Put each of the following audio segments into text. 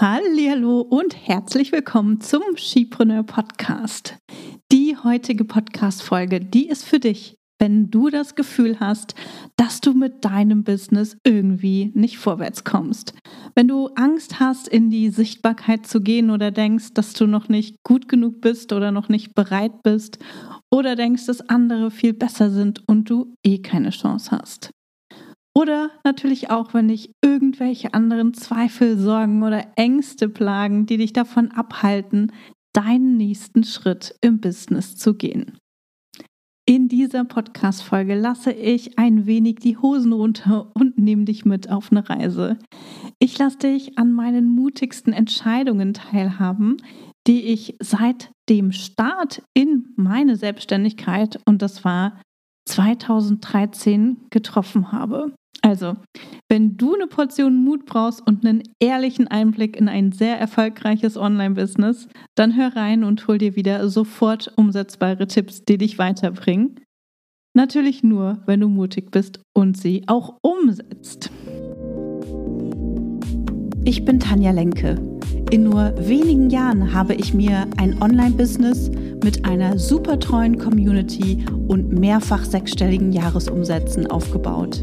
Hallo und herzlich willkommen zum Skipreneur Podcast. Die heutige Podcast Folge, die ist für dich, wenn du das Gefühl hast, dass du mit deinem Business irgendwie nicht vorwärts kommst. Wenn du Angst hast, in die Sichtbarkeit zu gehen oder denkst, dass du noch nicht gut genug bist oder noch nicht bereit bist oder denkst, dass andere viel besser sind und du eh keine Chance hast. Oder natürlich auch, wenn dich irgendwelche anderen Zweifel, Sorgen oder Ängste plagen, die dich davon abhalten, deinen nächsten Schritt im Business zu gehen. In dieser Podcast-Folge lasse ich ein wenig die Hosen runter und nehme dich mit auf eine Reise. Ich lasse dich an meinen mutigsten Entscheidungen teilhaben, die ich seit dem Start in meine Selbstständigkeit, und das war 2013, getroffen habe. Also, wenn du eine Portion Mut brauchst und einen ehrlichen Einblick in ein sehr erfolgreiches Online-Business, dann hör rein und hol dir wieder sofort umsetzbare Tipps, die dich weiterbringen. Natürlich nur, wenn du mutig bist und sie auch umsetzt. Ich bin Tanja Lenke. In nur wenigen Jahren habe ich mir ein Online-Business mit einer super treuen Community und mehrfach sechsstelligen Jahresumsätzen aufgebaut.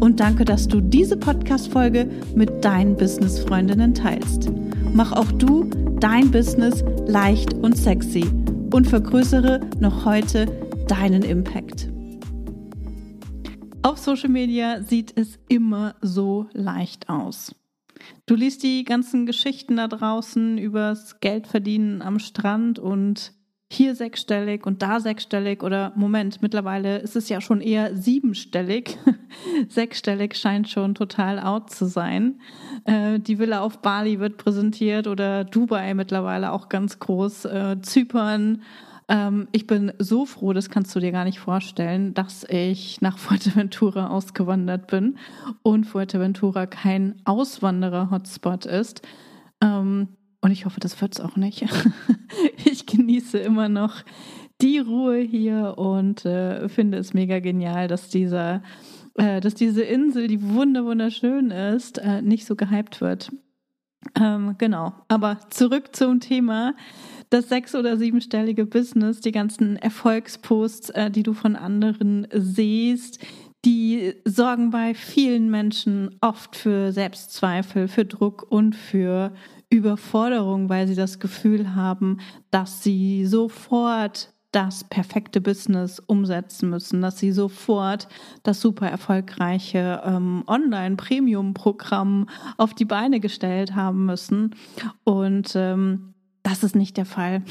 und danke, dass du diese Podcast-Folge mit deinen Business-Freundinnen teilst. Mach auch du dein Business leicht und sexy und vergrößere noch heute deinen Impact. Auf Social Media sieht es immer so leicht aus. Du liest die ganzen Geschichten da draußen übers Geldverdienen am Strand und hier sechsstellig und da sechsstellig oder Moment, mittlerweile ist es ja schon eher siebenstellig. sechsstellig scheint schon total out zu sein. Äh, die Villa auf Bali wird präsentiert oder Dubai mittlerweile auch ganz groß, äh, Zypern. Ähm, ich bin so froh, das kannst du dir gar nicht vorstellen, dass ich nach Fuerteventura ausgewandert bin und Fuerteventura kein Auswanderer-Hotspot ist. Ähm, und ich hoffe, das wird es auch nicht. ich genieße immer noch die Ruhe hier und äh, finde es mega genial, dass dieser, äh, dass diese Insel, die wunderschön ist, äh, nicht so gehypt wird. Ähm, genau. Aber zurück zum Thema. Das sechs- oder siebenstellige Business, die ganzen Erfolgsposts, äh, die du von anderen siehst, die sorgen bei vielen Menschen oft für Selbstzweifel, für Druck und für Überforderung, weil sie das Gefühl haben, dass sie sofort das perfekte Business umsetzen müssen, dass sie sofort das super erfolgreiche ähm, Online-Premium-Programm auf die Beine gestellt haben müssen. Und ähm, das ist nicht der Fall.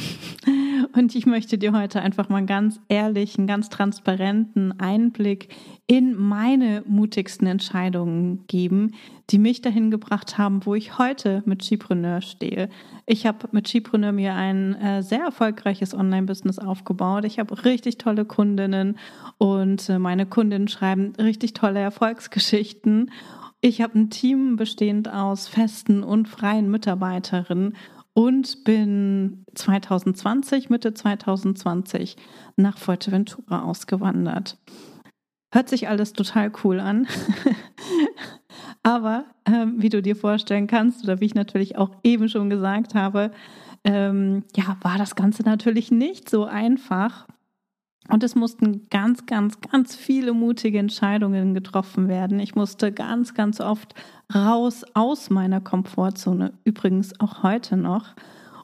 Und ich möchte dir heute einfach mal ganz ehrlichen, ganz transparenten Einblick in meine mutigsten Entscheidungen geben, die mich dahin gebracht haben, wo ich heute mit Skipreneur stehe. Ich habe mit Skipreneur mir ein äh, sehr erfolgreiches Online-Business aufgebaut. Ich habe richtig tolle Kundinnen und äh, meine Kundinnen schreiben richtig tolle Erfolgsgeschichten. Ich habe ein Team bestehend aus festen und freien Mitarbeiterinnen und bin 2020, Mitte 2020 nach Fuerteventura ausgewandert. Hört sich alles total cool an. Aber ähm, wie du dir vorstellen kannst, oder wie ich natürlich auch eben schon gesagt habe, ähm, ja, war das Ganze natürlich nicht so einfach. Und es mussten ganz, ganz, ganz viele mutige Entscheidungen getroffen werden. Ich musste ganz, ganz oft raus aus meiner Komfortzone, übrigens auch heute noch,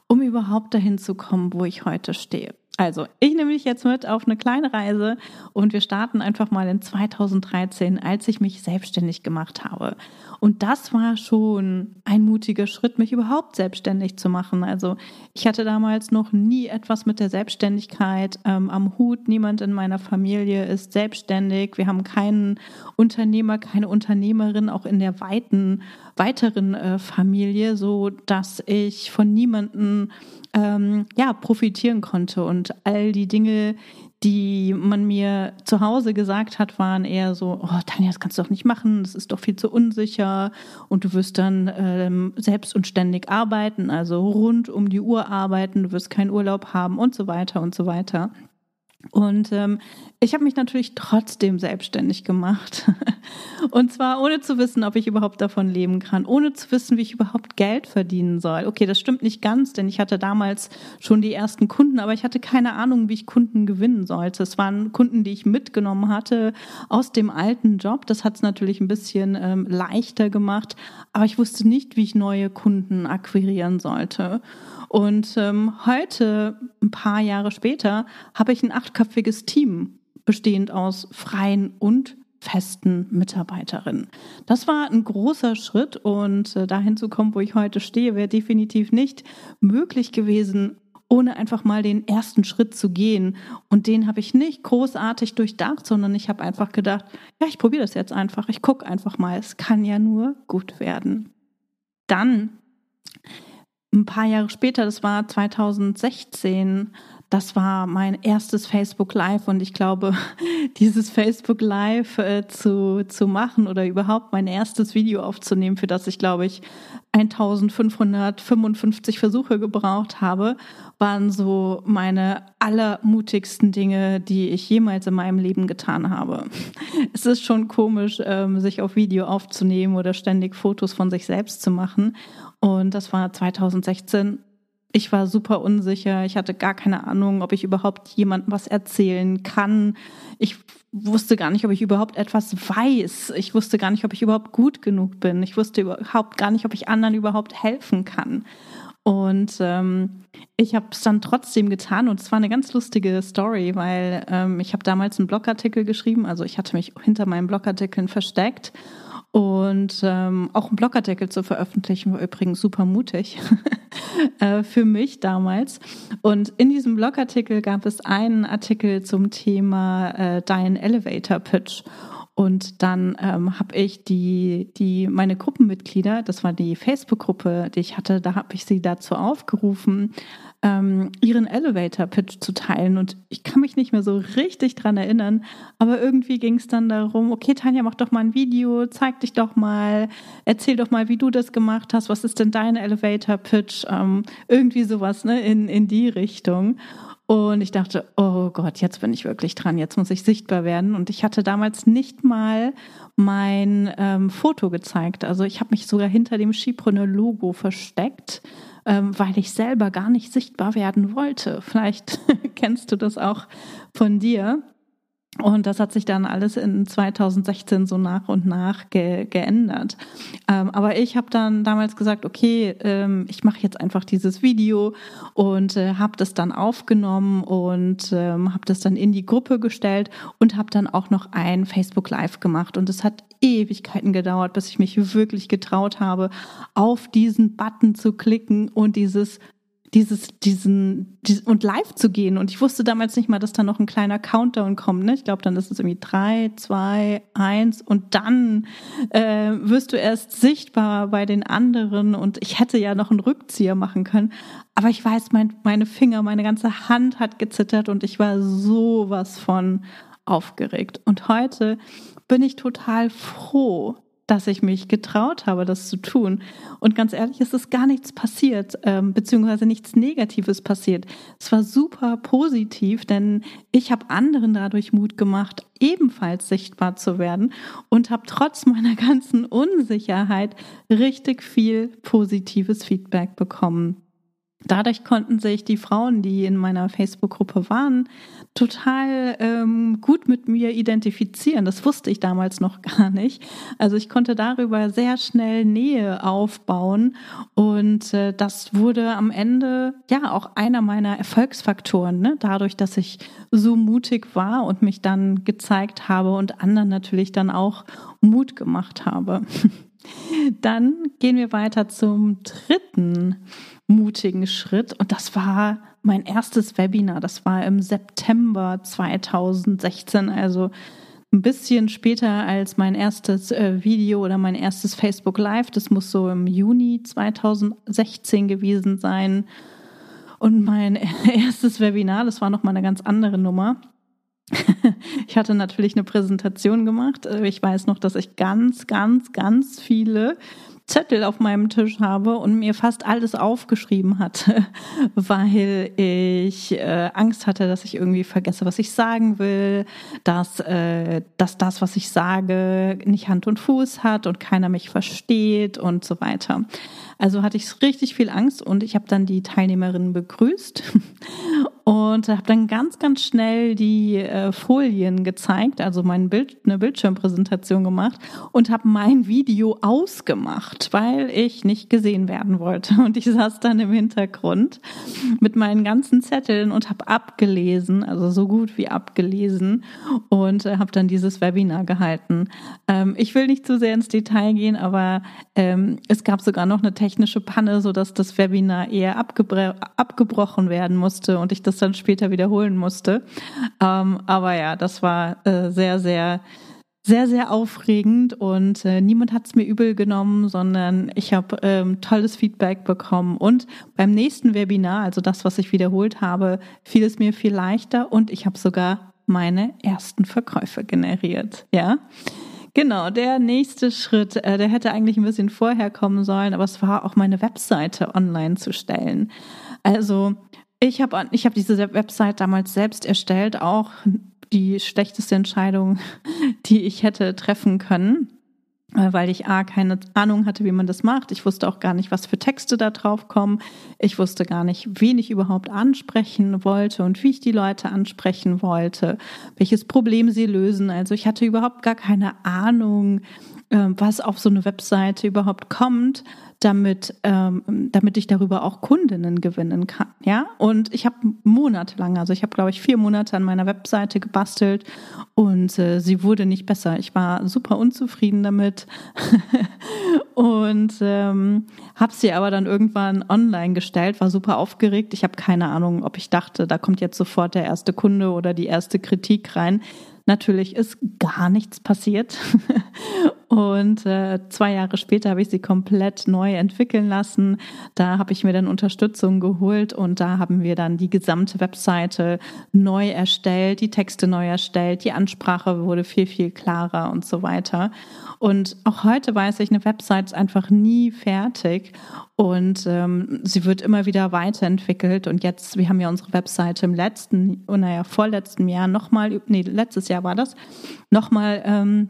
um überhaupt dahin zu kommen, wo ich heute stehe. Also, ich nehme dich jetzt mit auf eine kleine Reise und wir starten einfach mal in 2013, als ich mich selbstständig gemacht habe. Und das war schon ein mutiger Schritt, mich überhaupt selbstständig zu machen. Also, ich hatte damals noch nie etwas mit der Selbstständigkeit ähm, am Hut. Niemand in meiner Familie ist selbstständig. Wir haben keinen Unternehmer, keine Unternehmerin, auch in der weiten, weiteren äh, Familie, so dass ich von niemandem ähm, ja, profitieren konnte. Und all die Dinge, die man mir zu Hause gesagt hat, waren eher so, oh Tanja, das kannst du doch nicht machen, das ist doch viel zu unsicher und du wirst dann ähm, selbst und ständig arbeiten, also rund um die Uhr arbeiten, du wirst keinen Urlaub haben und so weiter und so weiter. Und ähm, ich habe mich natürlich trotzdem selbstständig gemacht. Und zwar ohne zu wissen, ob ich überhaupt davon leben kann, ohne zu wissen, wie ich überhaupt Geld verdienen soll. Okay, das stimmt nicht ganz, denn ich hatte damals schon die ersten Kunden, aber ich hatte keine Ahnung, wie ich Kunden gewinnen sollte. Es waren Kunden, die ich mitgenommen hatte aus dem alten Job. Das hat es natürlich ein bisschen ähm, leichter gemacht, aber ich wusste nicht, wie ich neue Kunden akquirieren sollte. Und ähm, heute, ein paar Jahre später, habe ich ein achtköpfiges Team bestehend aus freien und festen Mitarbeiterinnen. Das war ein großer Schritt und äh, dahin zu kommen, wo ich heute stehe, wäre definitiv nicht möglich gewesen, ohne einfach mal den ersten Schritt zu gehen. Und den habe ich nicht großartig durchdacht, sondern ich habe einfach gedacht, ja, ich probiere das jetzt einfach, ich gucke einfach mal, es kann ja nur gut werden. Dann ein paar Jahre später, das war 2016, das war mein erstes Facebook Live und ich glaube, dieses Facebook Live äh, zu, zu machen oder überhaupt mein erstes Video aufzunehmen, für das ich glaube ich 1555 Versuche gebraucht habe, waren so meine allermutigsten Dinge, die ich jemals in meinem Leben getan habe. Es ist schon komisch, ähm, sich auf Video aufzunehmen oder ständig Fotos von sich selbst zu machen. Und das war 2016 ich war super unsicher. Ich hatte gar keine Ahnung, ob ich überhaupt jemandem was erzählen kann. Ich wusste gar nicht, ob ich überhaupt etwas weiß. Ich wusste gar nicht, ob ich überhaupt gut genug bin. Ich wusste überhaupt gar nicht, ob ich anderen überhaupt helfen kann. Und ähm, ich habe es dann trotzdem getan und es war eine ganz lustige Story, weil ähm, ich habe damals einen Blogartikel geschrieben. Also ich hatte mich hinter meinen Blogartikeln versteckt und ähm, auch einen Blogartikel zu veröffentlichen war übrigens super mutig äh, für mich damals. Und in diesem Blogartikel gab es einen Artikel zum Thema äh, Dein Elevator Pitch. Und dann ähm, habe ich die, die, meine Gruppenmitglieder, das war die Facebook-Gruppe, die ich hatte, da habe ich sie dazu aufgerufen, ähm, ihren Elevator-Pitch zu teilen. Und ich kann mich nicht mehr so richtig dran erinnern, aber irgendwie ging es dann darum, okay, Tanja, mach doch mal ein Video, zeig dich doch mal, erzähl doch mal, wie du das gemacht hast, was ist denn dein Elevator-Pitch? Ähm, irgendwie sowas, ne, in, in die Richtung. Und ich dachte, oh Gott, jetzt bin ich wirklich dran, jetzt muss ich sichtbar werden. Und ich hatte damals nicht mal mein ähm, Foto gezeigt. Also ich habe mich sogar hinter dem Skipreneur-Logo versteckt, ähm, weil ich selber gar nicht sichtbar werden wollte. Vielleicht kennst du das auch von dir. Und das hat sich dann alles in 2016 so nach und nach ge geändert. Ähm, aber ich habe dann damals gesagt, okay, ähm, ich mache jetzt einfach dieses Video und äh, habe das dann aufgenommen und ähm, habe das dann in die Gruppe gestellt und habe dann auch noch ein Facebook Live gemacht. Und es hat Ewigkeiten gedauert, bis ich mich wirklich getraut habe, auf diesen Button zu klicken und dieses dieses, diesen, diesen und live zu gehen. Und ich wusste damals nicht mal, dass da noch ein kleiner Countdown kommt. Ne? Ich glaube, dann ist es irgendwie drei, zwei, eins und dann äh, wirst du erst sichtbar bei den anderen. Und ich hätte ja noch einen Rückzieher machen können. Aber ich weiß, mein, meine Finger, meine ganze Hand hat gezittert und ich war sowas von aufgeregt. Und heute bin ich total froh, dass ich mich getraut habe, das zu tun. Und ganz ehrlich, es ist gar nichts passiert, ähm, beziehungsweise nichts Negatives passiert. Es war super positiv, denn ich habe anderen dadurch Mut gemacht, ebenfalls sichtbar zu werden und habe trotz meiner ganzen Unsicherheit richtig viel positives Feedback bekommen. Dadurch konnten sich die Frauen, die in meiner Facebook-Gruppe waren, total ähm, gut mit mir identifizieren. Das wusste ich damals noch gar nicht. Also ich konnte darüber sehr schnell Nähe aufbauen und äh, das wurde am Ende ja auch einer meiner Erfolgsfaktoren. Ne? Dadurch, dass ich so mutig war und mich dann gezeigt habe und anderen natürlich dann auch Mut gemacht habe. Dann gehen wir weiter zum dritten mutigen Schritt. Und das war mein erstes Webinar. Das war im September 2016, also ein bisschen später als mein erstes äh, Video oder mein erstes Facebook Live. Das muss so im Juni 2016 gewesen sein. Und mein erstes Webinar, das war nochmal eine ganz andere Nummer. Ich hatte natürlich eine Präsentation gemacht. Ich weiß noch, dass ich ganz, ganz, ganz viele Zettel auf meinem Tisch habe und mir fast alles aufgeschrieben hatte, weil ich äh, Angst hatte, dass ich irgendwie vergesse, was ich sagen will, dass, äh, dass das, was ich sage, nicht Hand und Fuß hat und keiner mich versteht und so weiter. Also hatte ich richtig viel Angst und ich habe dann die Teilnehmerinnen begrüßt und habe dann ganz, ganz schnell die äh, Folien gezeigt, also mein Bild, eine Bildschirmpräsentation gemacht und habe mein Video ausgemacht, weil ich nicht gesehen werden wollte. Und ich saß dann im Hintergrund mit meinen ganzen Zetteln und habe abgelesen, also so gut wie abgelesen und äh, habe dann dieses Webinar gehalten. Ähm, ich will nicht zu sehr ins Detail gehen, aber ähm, es gab sogar noch eine technische Panne, sodass das Webinar eher abgebro abgebrochen werden musste und ich das dann später wiederholen musste. Ähm, aber ja, das war äh, sehr, sehr, sehr, sehr aufregend und äh, niemand hat es mir übel genommen, sondern ich habe ähm, tolles Feedback bekommen. Und beim nächsten Webinar, also das, was ich wiederholt habe, fiel es mir viel leichter und ich habe sogar meine ersten Verkäufe generiert. Ja. Genau, der nächste Schritt, äh, der hätte eigentlich ein bisschen vorher kommen sollen, aber es war auch meine Webseite online zu stellen. Also ich habe ich hab diese Website damals selbst erstellt, auch die schlechteste Entscheidung, die ich hätte treffen können. Äh, weil ich A, keine Ahnung hatte, wie man das macht. Ich wusste auch gar nicht, was für Texte da drauf kommen. Ich wusste gar nicht, wen ich überhaupt ansprechen wollte und wie ich die Leute ansprechen wollte, welches Problem sie lösen. Also ich hatte überhaupt gar keine Ahnung, was auf so eine Webseite überhaupt kommt, damit, ähm, damit ich darüber auch Kundinnen gewinnen kann. Ja, und ich habe monatelang, also ich habe glaube ich vier Monate an meiner Webseite gebastelt und äh, sie wurde nicht besser. Ich war super unzufrieden damit und ähm, habe sie aber dann irgendwann online gestellt, war super aufgeregt. Ich habe keine Ahnung, ob ich dachte, da kommt jetzt sofort der erste Kunde oder die erste Kritik rein. Natürlich ist gar nichts passiert. Und äh, zwei Jahre später habe ich sie komplett neu entwickeln lassen. Da habe ich mir dann Unterstützung geholt und da haben wir dann die gesamte Webseite neu erstellt, die Texte neu erstellt, die Ansprache wurde viel, viel klarer und so weiter. Und auch heute weiß ich, eine Website ist einfach nie fertig und ähm, sie wird immer wieder weiterentwickelt. Und jetzt, wir haben ja unsere Webseite im letzten, oh, naja, vorletzten Jahr nochmal, nee, letztes Jahr war das, nochmal ähm,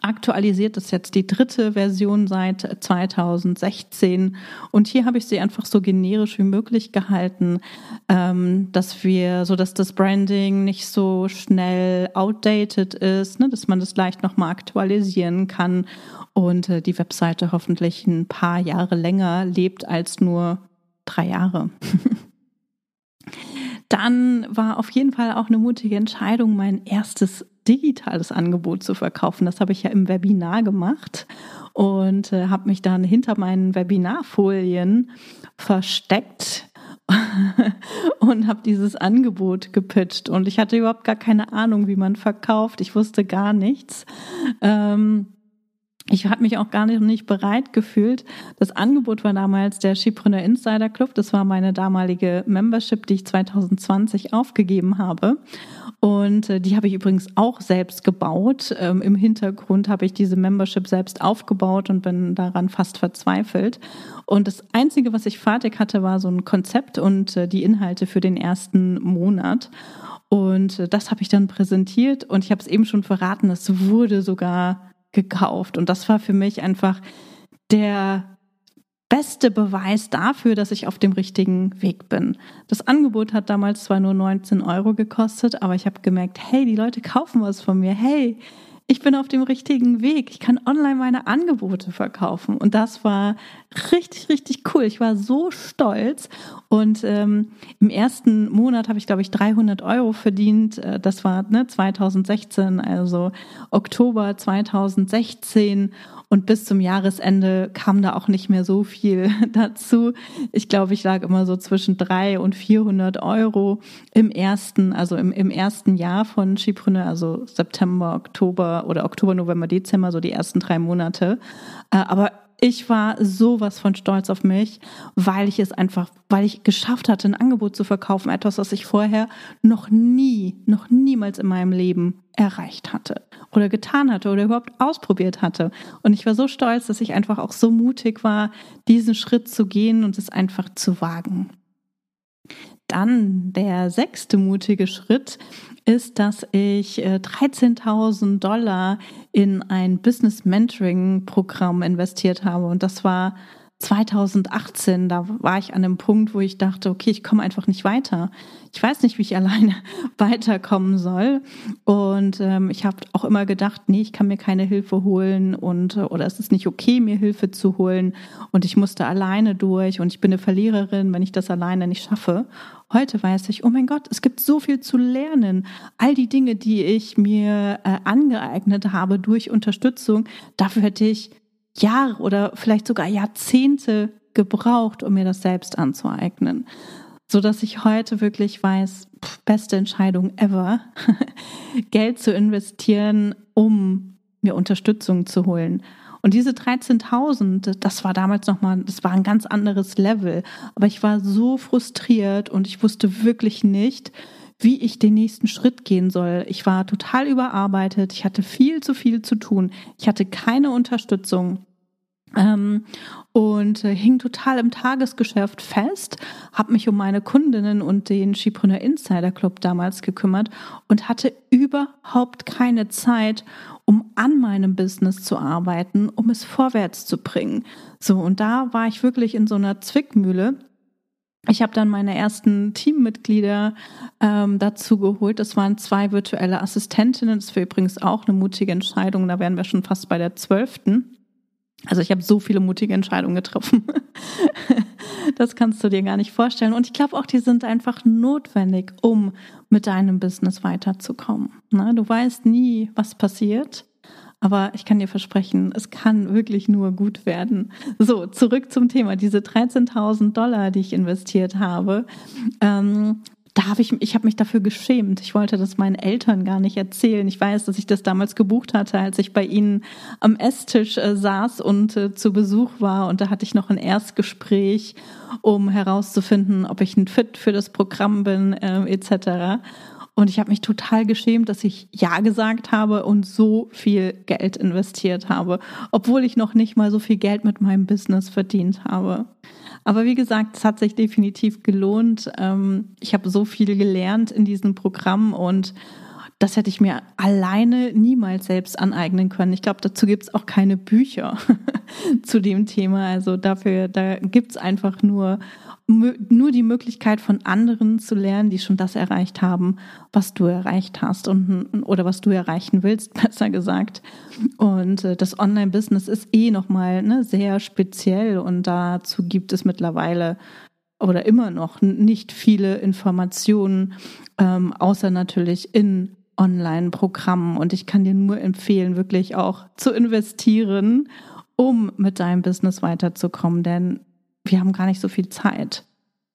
aktualisiert. Das ist jetzt die dritte Version seit 2016. Und hier habe ich sie einfach so generisch wie möglich gehalten, ähm, dass wir, so dass das Branding nicht so schnell outdated ist, ne, dass man das leicht nochmal aktualisieren kann und äh, die Webseite hoffentlich ein paar Jahre länger lebt als nur drei Jahre. Dann war auf jeden Fall auch eine mutige Entscheidung, mein erstes digitales Angebot zu verkaufen. Das habe ich ja im Webinar gemacht und äh, habe mich dann hinter meinen Webinarfolien versteckt und habe dieses Angebot gepitcht. Und ich hatte überhaupt gar keine Ahnung, wie man verkauft. Ich wusste gar nichts. Ähm, ich habe mich auch gar nicht, nicht bereit gefühlt. Das Angebot war damals der Skipreneur Insider Club. Das war meine damalige Membership, die ich 2020 aufgegeben habe. Und äh, die habe ich übrigens auch selbst gebaut. Ähm, Im Hintergrund habe ich diese Membership selbst aufgebaut und bin daran fast verzweifelt. Und das Einzige, was ich fertig hatte, war so ein Konzept und äh, die Inhalte für den ersten Monat. Und äh, das habe ich dann präsentiert und ich habe es eben schon verraten, es wurde sogar gekauft. Und das war für mich einfach der beste Beweis dafür, dass ich auf dem richtigen Weg bin. Das Angebot hat damals zwar nur 19 Euro gekostet, aber ich habe gemerkt, hey, die Leute kaufen was von mir. Hey, ich bin auf dem richtigen Weg. Ich kann online meine Angebote verkaufen. Und das war richtig, richtig cool. Ich war so stolz. Und ähm, im ersten Monat habe ich, glaube ich, 300 Euro verdient. Äh, das war ne, 2016, also Oktober 2016. Und bis zum Jahresende kam da auch nicht mehr so viel dazu. Ich glaube, ich lag immer so zwischen drei und 400 Euro im ersten, also im, im ersten Jahr von Schiebrunne, also September, Oktober oder Oktober, November, Dezember, so die ersten drei Monate. Äh, aber ich war sowas von stolz auf mich, weil ich es einfach, weil ich geschafft hatte, ein Angebot zu verkaufen, etwas, was ich vorher noch nie, noch niemals in meinem Leben erreicht hatte oder getan hatte oder überhaupt ausprobiert hatte. Und ich war so stolz, dass ich einfach auch so mutig war, diesen Schritt zu gehen und es einfach zu wagen. Dann der sechste mutige Schritt ist, dass ich 13.000 äh, Dollar in ein Business Mentoring Programm investiert habe. Und das war 2018, da war ich an einem Punkt, wo ich dachte, okay, ich komme einfach nicht weiter. Ich weiß nicht, wie ich alleine weiterkommen soll. Und ähm, ich habe auch immer gedacht, nee, ich kann mir keine Hilfe holen und oder es ist nicht okay, mir Hilfe zu holen. Und ich musste alleine durch und ich bin eine Verliererin, wenn ich das alleine nicht schaffe. Heute weiß ich, oh mein Gott, es gibt so viel zu lernen. All die Dinge, die ich mir äh, angeeignet habe durch Unterstützung, dafür hätte ich Jahre oder vielleicht sogar Jahrzehnte gebraucht, um mir das selbst anzueignen. So dass ich heute wirklich weiß, pff, beste Entscheidung ever, Geld zu investieren, um mir Unterstützung zu holen. Und diese 13.000, das war damals nochmal, das war ein ganz anderes Level. Aber ich war so frustriert und ich wusste wirklich nicht, wie ich den nächsten Schritt gehen soll. Ich war total überarbeitet. Ich hatte viel zu viel zu tun. Ich hatte keine Unterstützung. Ähm, und äh, hing total im Tagesgeschäft fest, habe mich um meine Kundinnen und den Skipreneur Insider Club damals gekümmert und hatte überhaupt keine Zeit, um an meinem Business zu arbeiten, um es vorwärts zu bringen. So, und da war ich wirklich in so einer Zwickmühle. Ich habe dann meine ersten Teammitglieder ähm, dazu geholt. Das waren zwei virtuelle Assistentinnen. Das war übrigens auch eine mutige Entscheidung. Da wären wir schon fast bei der zwölften. Also ich habe so viele mutige Entscheidungen getroffen. das kannst du dir gar nicht vorstellen. Und ich glaube auch, die sind einfach notwendig, um mit deinem Business weiterzukommen. Ne? Du weißt nie, was passiert. Aber ich kann dir versprechen, es kann wirklich nur gut werden. So, zurück zum Thema. Diese 13.000 Dollar, die ich investiert habe, ähm, da habe ich, ich habe mich dafür geschämt. Ich wollte das meinen Eltern gar nicht erzählen. Ich weiß, dass ich das damals gebucht hatte, als ich bei ihnen am Esstisch äh, saß und äh, zu Besuch war. Und da hatte ich noch ein Erstgespräch, um herauszufinden, ob ich ein Fit für das Programm bin, äh, etc. Und ich habe mich total geschämt, dass ich Ja gesagt habe und so viel Geld investiert habe, obwohl ich noch nicht mal so viel Geld mit meinem Business verdient habe. Aber wie gesagt, es hat sich definitiv gelohnt. Ähm, ich habe so viel gelernt in diesem Programm und das hätte ich mir alleine niemals selbst aneignen können. Ich glaube, dazu gibt es auch keine Bücher zu dem Thema. Also dafür, da gibt es einfach nur nur die Möglichkeit von anderen zu lernen, die schon das erreicht haben, was du erreicht hast und oder was du erreichen willst, besser gesagt. Und äh, das Online-Business ist eh nochmal ne, sehr speziell und dazu gibt es mittlerweile oder immer noch nicht viele Informationen, ähm, außer natürlich in Online-Programmen. Und ich kann dir nur empfehlen, wirklich auch zu investieren, um mit deinem Business weiterzukommen, denn wir haben gar nicht so viel Zeit,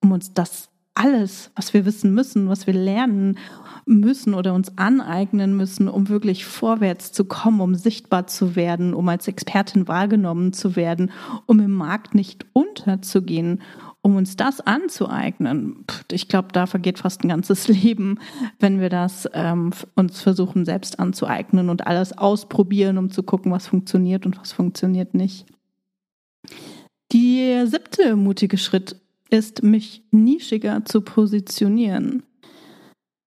um uns das alles, was wir wissen müssen, was wir lernen müssen oder uns aneignen müssen, um wirklich vorwärts zu kommen, um sichtbar zu werden, um als Expertin wahrgenommen zu werden, um im Markt nicht unterzugehen, um uns das anzueignen. Ich glaube, da vergeht fast ein ganzes Leben, wenn wir das ähm, uns versuchen selbst anzueignen und alles ausprobieren, um zu gucken, was funktioniert und was funktioniert nicht. Der siebte mutige Schritt ist, mich nischiger zu positionieren.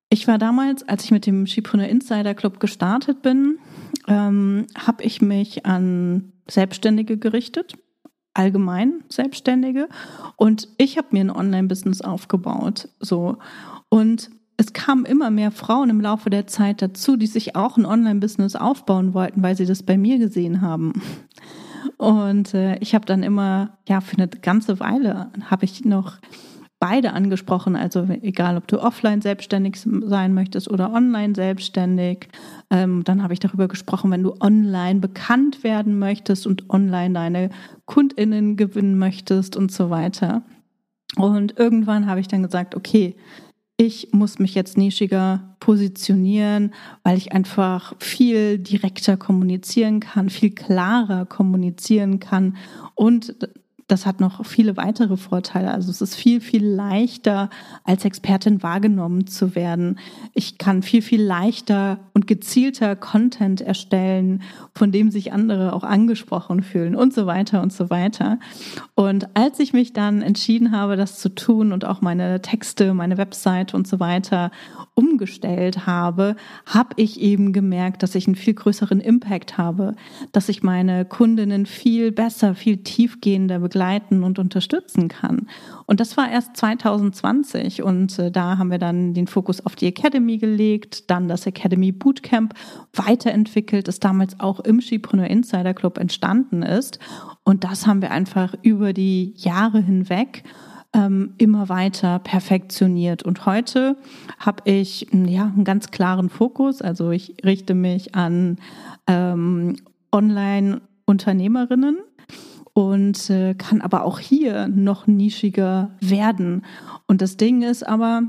Ich war damals, als ich mit dem Skipreneur Insider Club gestartet bin, ähm, habe ich mich an Selbstständige gerichtet, allgemein Selbstständige und ich habe mir ein Online-Business aufgebaut. So und es kamen immer mehr Frauen im Laufe der Zeit dazu, die sich auch ein Online-Business aufbauen wollten, weil sie das bei mir gesehen haben. Und äh, ich habe dann immer, ja, für eine ganze Weile habe ich noch beide angesprochen. Also egal, ob du offline selbstständig sein möchtest oder online selbstständig. Ähm, dann habe ich darüber gesprochen, wenn du online bekannt werden möchtest und online deine Kundinnen gewinnen möchtest und so weiter. Und irgendwann habe ich dann gesagt, okay, ich muss mich jetzt nischiger positionieren, weil ich einfach viel direkter kommunizieren kann, viel klarer kommunizieren kann und das hat noch viele weitere Vorteile. Also es ist viel, viel leichter, als Expertin wahrgenommen zu werden. Ich kann viel, viel leichter und gezielter Content erstellen, von dem sich andere auch angesprochen fühlen und so weiter und so weiter. Und als ich mich dann entschieden habe, das zu tun und auch meine Texte, meine Website und so weiter umgestellt habe, habe ich eben gemerkt, dass ich einen viel größeren Impact habe, dass ich meine Kundinnen viel besser, viel tiefgehender begleiten und unterstützen kann. Und das war erst 2020 und äh, da haben wir dann den Fokus auf die Academy gelegt, dann das Academy Bootcamp weiterentwickelt, das damals auch im Skipreneur Insider Club entstanden ist. Und das haben wir einfach über die Jahre hinweg ähm, immer weiter perfektioniert. Und heute habe ich ja einen ganz klaren Fokus. Also ich richte mich an ähm, Online-Unternehmerinnen und äh, kann aber auch hier noch nischiger werden. Und das Ding ist aber,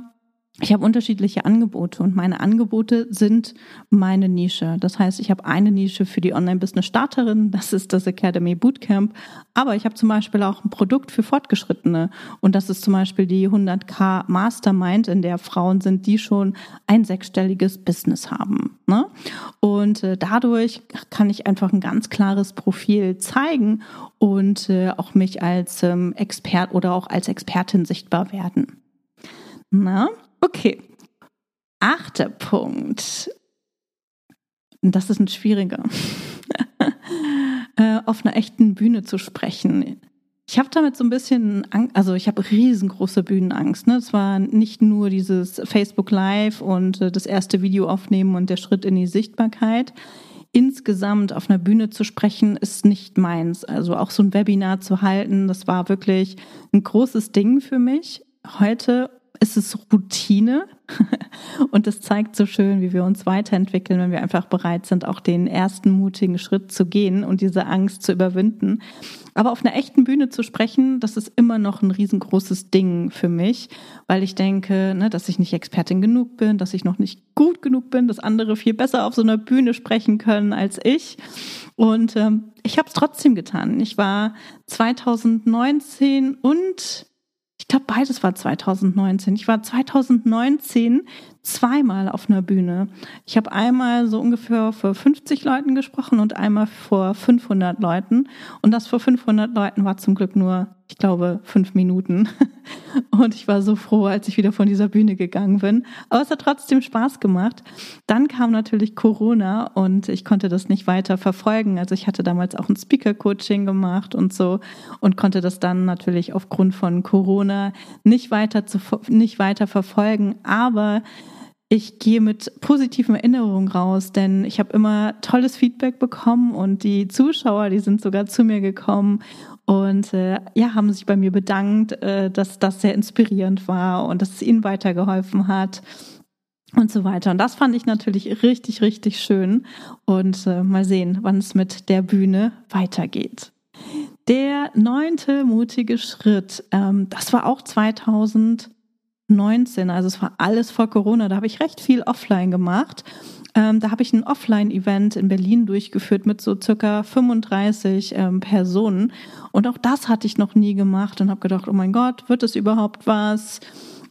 ich habe unterschiedliche Angebote und meine Angebote sind meine Nische. Das heißt, ich habe eine Nische für die Online-Business-Starterin, das ist das Academy Bootcamp. Aber ich habe zum Beispiel auch ein Produkt für Fortgeschrittene und das ist zum Beispiel die 100k Mastermind, in der Frauen sind, die schon ein sechsstelliges Business haben. Ne? Und äh, dadurch kann ich einfach ein ganz klares Profil zeigen und äh, auch mich als ähm, Expert oder auch als Expertin sichtbar werden. Na? Okay. Achter Punkt. Das ist ein schwieriger. Äh, auf einer echten Bühne zu sprechen. Ich habe damit so ein bisschen, Angst, also ich habe riesengroße Bühnenangst. Ne? Es war nicht nur dieses Facebook Live und äh, das erste Video aufnehmen und der Schritt in die Sichtbarkeit. Insgesamt auf einer Bühne zu sprechen, ist nicht meins. Also auch so ein Webinar zu halten, das war wirklich ein großes Ding für mich. Heute ist es Routine und es zeigt so schön, wie wir uns weiterentwickeln, wenn wir einfach bereit sind, auch den ersten mutigen Schritt zu gehen und diese Angst zu überwinden. Aber auf einer echten Bühne zu sprechen, das ist immer noch ein riesengroßes Ding für mich, weil ich denke, ne, dass ich nicht Expertin genug bin, dass ich noch nicht gut genug bin, dass andere viel besser auf so einer Bühne sprechen können als ich. Und ähm, ich habe es trotzdem getan. Ich war 2019 und ich glaube, beides war 2019. Ich war 2019 zweimal auf einer Bühne. Ich habe einmal so ungefähr vor 50 Leuten gesprochen und einmal vor 500 Leuten. Und das vor 500 Leuten war zum Glück nur, glaube, fünf Minuten. Und ich war so froh, als ich wieder von dieser Bühne gegangen bin. Aber es hat trotzdem Spaß gemacht. Dann kam natürlich Corona und ich konnte das nicht weiter verfolgen. Also ich hatte damals auch ein Speaker-Coaching gemacht und so und konnte das dann natürlich aufgrund von Corona nicht weiter, zu, nicht weiter verfolgen. Aber ich gehe mit positiven Erinnerungen raus, denn ich habe immer tolles Feedback bekommen und die Zuschauer, die sind sogar zu mir gekommen und äh, ja, haben sich bei mir bedankt, äh, dass das sehr inspirierend war und dass es ihnen weitergeholfen hat und so weiter. Und das fand ich natürlich richtig, richtig schön. Und äh, mal sehen, wann es mit der Bühne weitergeht. Der neunte mutige Schritt, ähm, das war auch 2000. 19, also es war alles vor Corona, da habe ich recht viel offline gemacht. Ähm, da habe ich ein Offline-Event in Berlin durchgeführt mit so circa 35 ähm, Personen. Und auch das hatte ich noch nie gemacht und habe gedacht, oh mein Gott, wird es überhaupt was?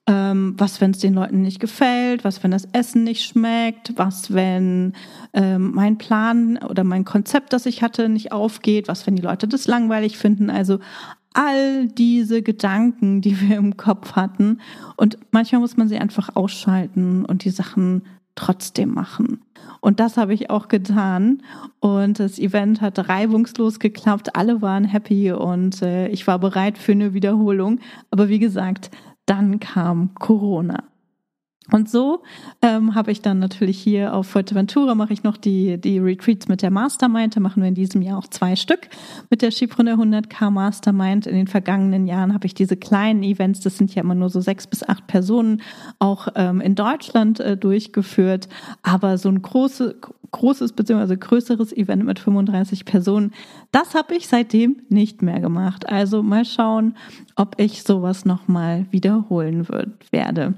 Ähm, was, wenn es den Leuten nicht gefällt? Was, wenn das Essen nicht schmeckt? Was, wenn ähm, mein Plan oder mein Konzept, das ich hatte, nicht aufgeht? Was, wenn die Leute das langweilig finden? Also all diese Gedanken, die wir im Kopf hatten. Und manchmal muss man sie einfach ausschalten und die Sachen trotzdem machen. Und das habe ich auch getan. Und das Event hat reibungslos geklappt. Alle waren happy und äh, ich war bereit für eine Wiederholung. Aber wie gesagt, dann kam Corona. Und so ähm, habe ich dann natürlich hier auf Fuerteventura mache ich noch die, die Retreats mit der Mastermind. Da machen wir in diesem Jahr auch zwei Stück mit der Schiebrunner 100k Mastermind. In den vergangenen Jahren habe ich diese kleinen Events, das sind ja immer nur so sechs bis acht Personen, auch ähm, in Deutschland äh, durchgeführt. Aber so ein große, großes bzw. größeres Event mit 35 Personen, das habe ich seitdem nicht mehr gemacht. Also mal schauen, ob ich sowas nochmal wiederholen wird, werde.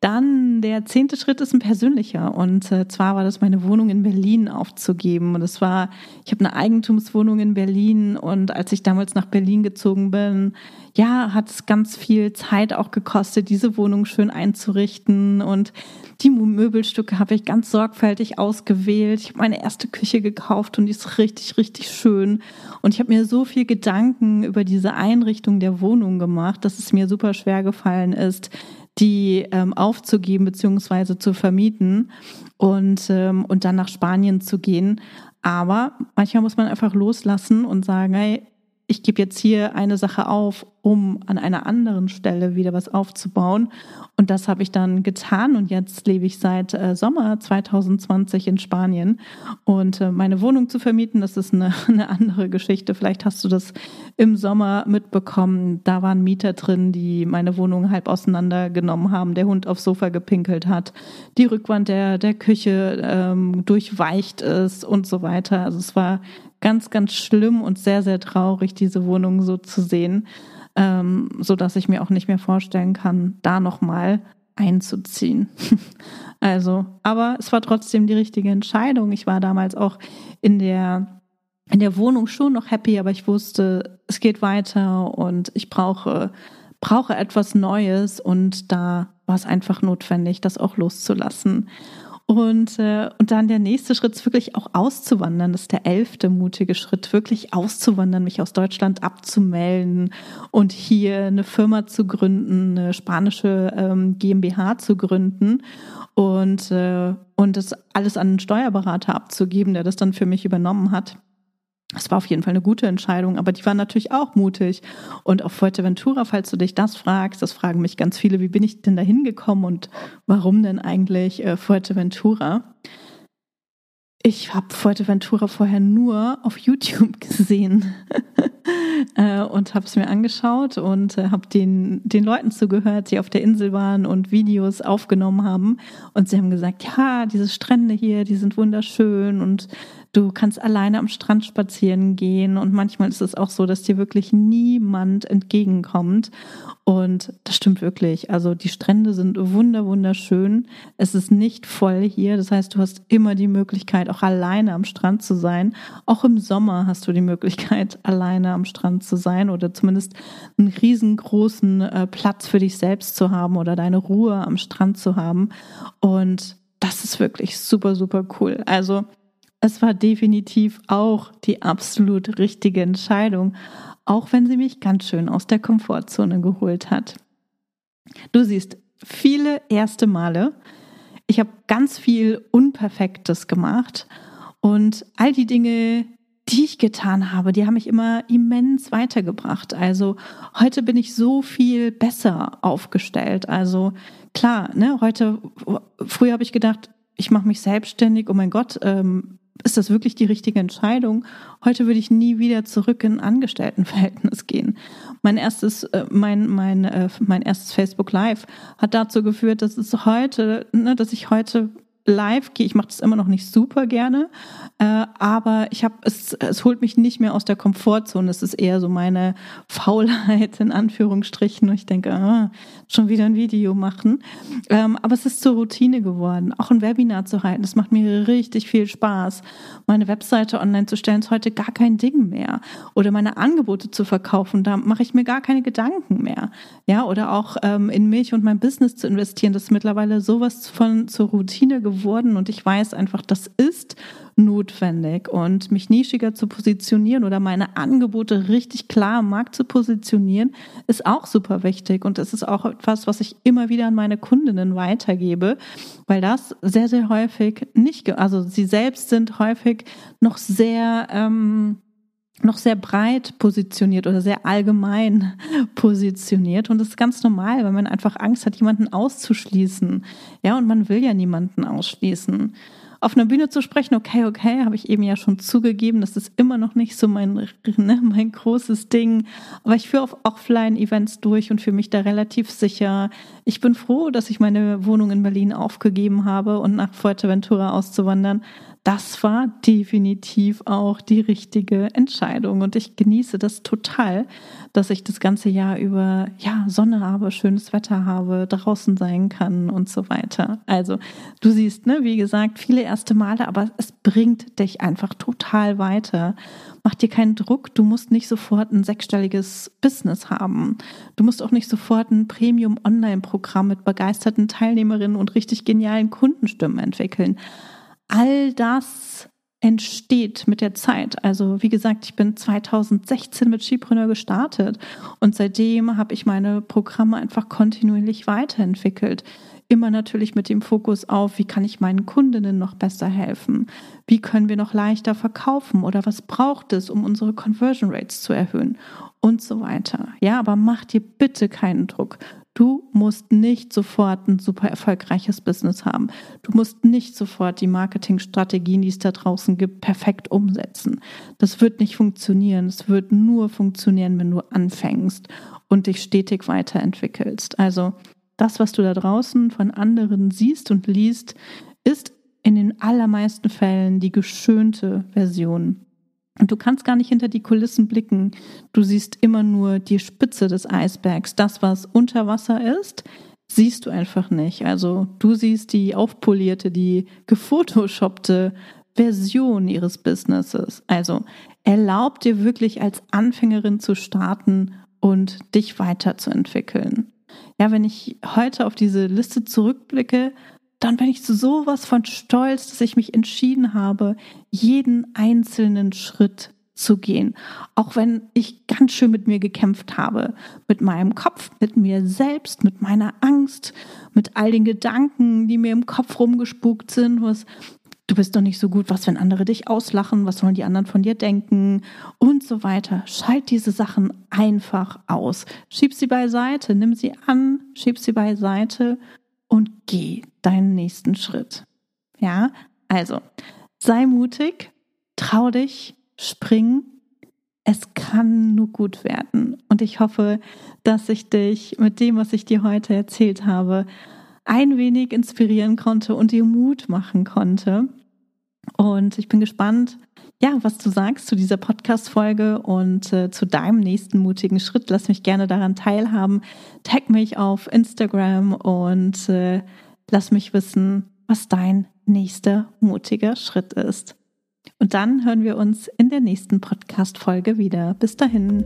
Dann der zehnte Schritt ist ein persönlicher. Und äh, zwar war das meine Wohnung in Berlin aufzugeben. Und es war, ich habe eine Eigentumswohnung in Berlin. Und als ich damals nach Berlin gezogen bin, ja, hat es ganz viel Zeit auch gekostet, diese Wohnung schön einzurichten. Und die Möbelstücke habe ich ganz sorgfältig ausgewählt. Ich habe meine erste Küche gekauft und die ist richtig, richtig schön. Und ich habe mir so viel Gedanken über diese Einrichtung der Wohnung gemacht, dass es mir super schwer gefallen ist, die ähm, aufzugeben bzw. zu vermieten und, ähm, und dann nach Spanien zu gehen. Aber manchmal muss man einfach loslassen und sagen, hey, ich gebe jetzt hier eine Sache auf, um an einer anderen Stelle wieder was aufzubauen. Und das habe ich dann getan und jetzt lebe ich seit äh, Sommer 2020 in Spanien. Und äh, meine Wohnung zu vermieten, das ist eine, eine andere Geschichte. Vielleicht hast du das im Sommer mitbekommen. Da waren Mieter drin, die meine Wohnung halb auseinandergenommen haben, der Hund aufs Sofa gepinkelt hat, die Rückwand der, der Küche ähm, durchweicht ist und so weiter. Also es war ganz, ganz schlimm und sehr, sehr traurig, diese Wohnung so zu sehen, ähm, so dass ich mir auch nicht mehr vorstellen kann, da nochmal einzuziehen. also, aber es war trotzdem die richtige Entscheidung. Ich war damals auch in der in der Wohnung schon noch happy, aber ich wusste, es geht weiter und ich brauche brauche etwas Neues und da war es einfach notwendig, das auch loszulassen. Und, äh, und dann der nächste Schritt ist wirklich auch auszuwandern. Das ist der elfte mutige Schritt, wirklich auszuwandern, mich aus Deutschland abzumelden und hier eine Firma zu gründen, eine spanische ähm, GmbH zu gründen und, äh, und das alles an einen Steuerberater abzugeben, der das dann für mich übernommen hat. Es war auf jeden Fall eine gute Entscheidung, aber die war natürlich auch mutig. Und auf Fuerteventura, falls du dich das fragst, das fragen mich ganz viele, wie bin ich denn da hingekommen und warum denn eigentlich äh, Fuerteventura? Ich habe Fuerteventura vorher nur auf YouTube gesehen äh, und habe es mir angeschaut und äh, habe den, den Leuten zugehört, die auf der Insel waren und Videos aufgenommen haben. Und sie haben gesagt, ja, diese Strände hier, die sind wunderschön und Du kannst alleine am Strand spazieren gehen und manchmal ist es auch so, dass dir wirklich niemand entgegenkommt. Und das stimmt wirklich. Also die Strände sind wunder, wunderschön. Es ist nicht voll hier. Das heißt, du hast immer die Möglichkeit, auch alleine am Strand zu sein. Auch im Sommer hast du die Möglichkeit, alleine am Strand zu sein oder zumindest einen riesengroßen äh, Platz für dich selbst zu haben oder deine Ruhe am Strand zu haben. Und das ist wirklich super, super cool. Also es war definitiv auch die absolut richtige Entscheidung, auch wenn sie mich ganz schön aus der Komfortzone geholt hat. Du siehst, viele erste Male. Ich habe ganz viel Unperfektes gemacht und all die Dinge, die ich getan habe, die haben mich immer immens weitergebracht. Also heute bin ich so viel besser aufgestellt. Also klar, ne, heute, früher habe ich gedacht, ich mache mich selbstständig, oh mein Gott, ähm, ist das wirklich die richtige Entscheidung? Heute würde ich nie wieder zurück in ein Angestelltenverhältnis gehen. Mein erstes, äh, mein, mein, äh, mein erstes Facebook Live hat dazu geführt, dass es heute, ne, dass ich heute live gehe. Ich mache das immer noch nicht super gerne, äh, aber ich habe es, es holt mich nicht mehr aus der Komfortzone. Es ist eher so meine Faulheit in Anführungsstrichen. Und ich denke, ah, schon wieder ein Video machen. Ähm, aber es ist zur Routine geworden, auch ein Webinar zu halten. Das macht mir richtig viel Spaß. Meine Webseite online zu stellen ist heute gar kein Ding mehr. Oder meine Angebote zu verkaufen, da mache ich mir gar keine Gedanken mehr. Ja, oder auch ähm, in mich und mein Business zu investieren. Das ist mittlerweile sowas von zur Routine geworden geworden und ich weiß einfach, das ist notwendig. Und mich nischiger zu positionieren oder meine Angebote richtig klar am Markt zu positionieren, ist auch super wichtig. Und es ist auch etwas, was ich immer wieder an meine Kundinnen weitergebe, weil das sehr, sehr häufig nicht, also sie selbst sind häufig noch sehr, ähm, noch sehr breit positioniert oder sehr allgemein positioniert. Und das ist ganz normal, weil man einfach Angst hat, jemanden auszuschließen. Ja, und man will ja niemanden ausschließen auf einer Bühne zu sprechen, okay, okay, habe ich eben ja schon zugegeben, das ist immer noch nicht so mein, ne, mein großes Ding. Aber ich führe auf Offline-Events durch und fühle mich da relativ sicher. Ich bin froh, dass ich meine Wohnung in Berlin aufgegeben habe und nach Fuerteventura auszuwandern das war definitiv auch die richtige Entscheidung. Und ich genieße das total, dass ich das ganze Jahr über, ja, Sonne habe, schönes Wetter habe, draußen sein kann und so weiter. Also, du siehst, ne, wie gesagt, viele erste Male, aber es bringt dich einfach total weiter. Mach dir keinen Druck. Du musst nicht sofort ein sechsstelliges Business haben. Du musst auch nicht sofort ein Premium-Online-Programm mit begeisterten Teilnehmerinnen und richtig genialen Kundenstimmen entwickeln all das entsteht mit der Zeit. Also wie gesagt, ich bin 2016 mit Skipreneur gestartet und seitdem habe ich meine Programme einfach kontinuierlich weiterentwickelt. Immer natürlich mit dem Fokus auf, wie kann ich meinen Kundinnen noch besser helfen? Wie können wir noch leichter verkaufen? Oder was braucht es, um unsere Conversion Rates zu erhöhen? Und so weiter. Ja, aber mach dir bitte keinen Druck. Du musst nicht sofort ein super erfolgreiches Business haben. Du musst nicht sofort die Marketingstrategien, die es da draußen gibt, perfekt umsetzen. Das wird nicht funktionieren. Es wird nur funktionieren, wenn du anfängst und dich stetig weiterentwickelst. Also das, was du da draußen von anderen siehst und liest, ist in den allermeisten Fällen die geschönte Version und du kannst gar nicht hinter die Kulissen blicken. Du siehst immer nur die Spitze des Eisbergs. Das, was unter Wasser ist, siehst du einfach nicht. Also du siehst die aufpolierte, die gefotoshoppte Version ihres Businesses. Also erlaub dir wirklich als Anfängerin zu starten und dich weiterzuentwickeln. Ja, wenn ich heute auf diese Liste zurückblicke, dann bin ich sowas von stolz, dass ich mich entschieden habe, jeden einzelnen Schritt zu gehen. Auch wenn ich ganz schön mit mir gekämpft habe. Mit meinem Kopf, mit mir selbst, mit meiner Angst, mit all den Gedanken, die mir im Kopf rumgespukt sind, was du bist doch nicht so gut, was wenn andere dich auslachen, was sollen die anderen von dir denken und so weiter. Schalt diese Sachen einfach aus. Schieb sie beiseite, nimm sie an, schieb sie beiseite und geh deinen nächsten Schritt. Ja, also sei mutig, trau dich, spring. Es kann nur gut werden. Und ich hoffe, dass ich dich mit dem, was ich dir heute erzählt habe, ein wenig inspirieren konnte und dir Mut machen konnte. Und ich bin gespannt, ja, was du sagst zu dieser Podcast-Folge und äh, zu deinem nächsten mutigen Schritt. Lass mich gerne daran teilhaben. Tag mich auf Instagram und äh, lass mich wissen, was dein nächster mutiger Schritt ist. Und dann hören wir uns in der nächsten Podcast-Folge wieder. Bis dahin.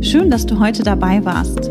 Schön, dass du heute dabei warst.